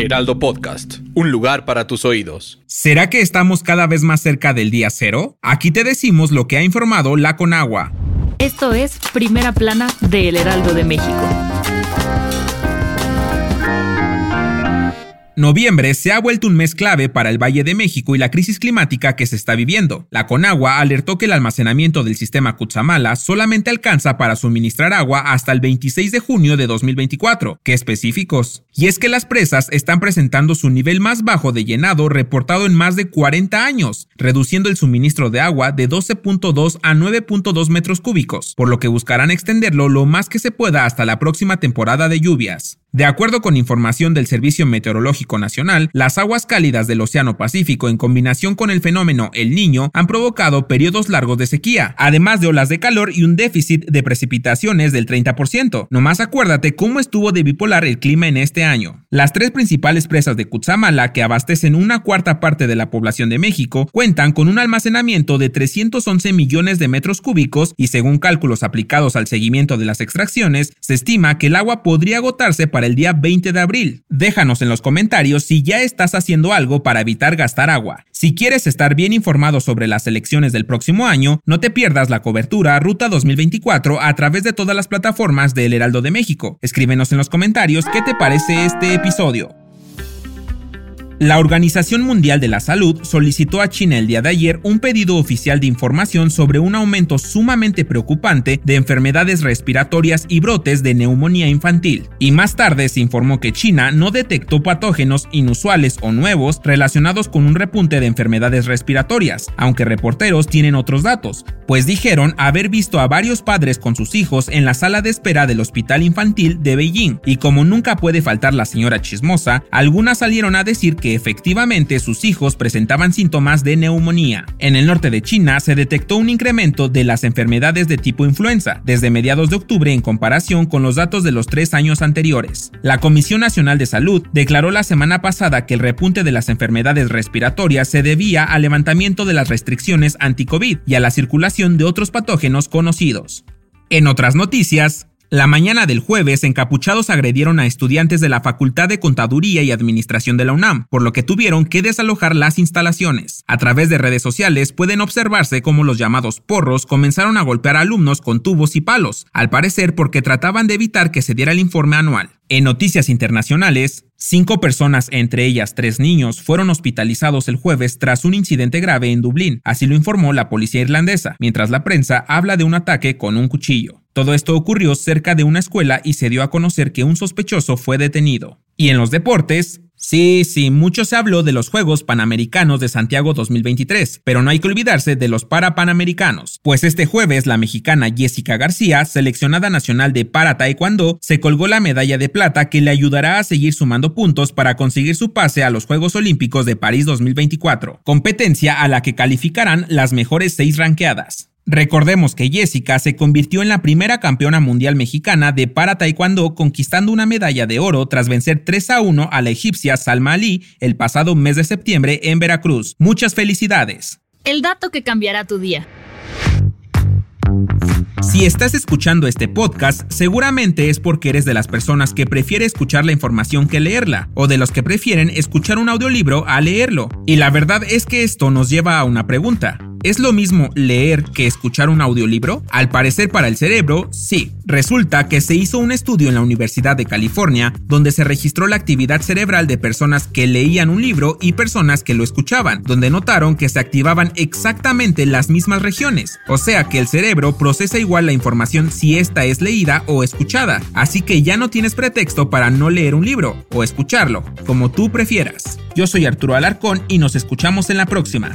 Heraldo Podcast, un lugar para tus oídos. ¿Será que estamos cada vez más cerca del día cero? Aquí te decimos lo que ha informado la Conagua. Esto es Primera Plana de El Heraldo de México. Noviembre se ha vuelto un mes clave para el Valle de México y la crisis climática que se está viviendo. La Conagua alertó que el almacenamiento del sistema Cutzamala solamente alcanza para suministrar agua hasta el 26 de junio de 2024. ¿Qué específicos? Y es que las presas están presentando su nivel más bajo de llenado reportado en más de 40 años, reduciendo el suministro de agua de 12.2 a 9.2 metros cúbicos, por lo que buscarán extenderlo lo más que se pueda hasta la próxima temporada de lluvias. De acuerdo con información del Servicio Meteorológico Nacional, las aguas cálidas del Océano Pacífico en combinación con el fenómeno El Niño han provocado periodos largos de sequía, además de olas de calor y un déficit de precipitaciones del 30%. Nomás acuérdate cómo estuvo de bipolar el clima en este año. Las tres principales presas de Cutzamala, que abastecen una cuarta parte de la población de México, cuentan con un almacenamiento de 311 millones de metros cúbicos y según cálculos aplicados al seguimiento de las extracciones, se estima que el agua podría agotarse para el día 20 de abril. Déjanos en los comentarios si ya estás haciendo algo para evitar gastar agua. Si quieres estar bien informado sobre las elecciones del próximo año, no te pierdas la cobertura Ruta 2024 a través de todas las plataformas del Heraldo de México. Escríbenos en los comentarios qué te parece este episodio. La Organización Mundial de la Salud solicitó a China el día de ayer un pedido oficial de información sobre un aumento sumamente preocupante de enfermedades respiratorias y brotes de neumonía infantil. Y más tarde se informó que China no detectó patógenos inusuales o nuevos relacionados con un repunte de enfermedades respiratorias, aunque reporteros tienen otros datos, pues dijeron haber visto a varios padres con sus hijos en la sala de espera del Hospital Infantil de Beijing, y como nunca puede faltar la señora chismosa, algunas salieron a decir que efectivamente sus hijos presentaban síntomas de neumonía. En el norte de China se detectó un incremento de las enfermedades de tipo influenza desde mediados de octubre en comparación con los datos de los tres años anteriores. La Comisión Nacional de Salud declaró la semana pasada que el repunte de las enfermedades respiratorias se debía al levantamiento de las restricciones anti-COVID y a la circulación de otros patógenos conocidos. En otras noticias, la mañana del jueves, encapuchados agredieron a estudiantes de la Facultad de Contaduría y Administración de la UNAM, por lo que tuvieron que desalojar las instalaciones. A través de redes sociales pueden observarse cómo los llamados porros comenzaron a golpear a alumnos con tubos y palos, al parecer porque trataban de evitar que se diera el informe anual. En noticias internacionales, cinco personas, entre ellas tres niños, fueron hospitalizados el jueves tras un incidente grave en Dublín, así lo informó la policía irlandesa, mientras la prensa habla de un ataque con un cuchillo. Todo esto ocurrió cerca de una escuela y se dio a conocer que un sospechoso fue detenido. Y en los deportes, Sí, sí, mucho se habló de los Juegos Panamericanos de Santiago 2023, pero no hay que olvidarse de los Parapanamericanos, pues este jueves la mexicana Jessica García, seleccionada nacional de para taekwondo, se colgó la medalla de plata que le ayudará a seguir sumando puntos para conseguir su pase a los Juegos Olímpicos de París 2024, competencia a la que calificarán las mejores seis ranqueadas. Recordemos que Jessica se convirtió en la primera campeona mundial mexicana de para taekwondo conquistando una medalla de oro tras vencer 3 a 1 a la egipcia Salma Ali el pasado mes de septiembre en Veracruz. Muchas felicidades. El dato que cambiará tu día. Si estás escuchando este podcast, seguramente es porque eres de las personas que prefiere escuchar la información que leerla, o de los que prefieren escuchar un audiolibro a leerlo. Y la verdad es que esto nos lleva a una pregunta. ¿Es lo mismo leer que escuchar un audiolibro? Al parecer para el cerebro, sí. Resulta que se hizo un estudio en la Universidad de California donde se registró la actividad cerebral de personas que leían un libro y personas que lo escuchaban, donde notaron que se activaban exactamente las mismas regiones. O sea que el cerebro procesa igual la información si esta es leída o escuchada, así que ya no tienes pretexto para no leer un libro o escucharlo, como tú prefieras. Yo soy Arturo Alarcón y nos escuchamos en la próxima.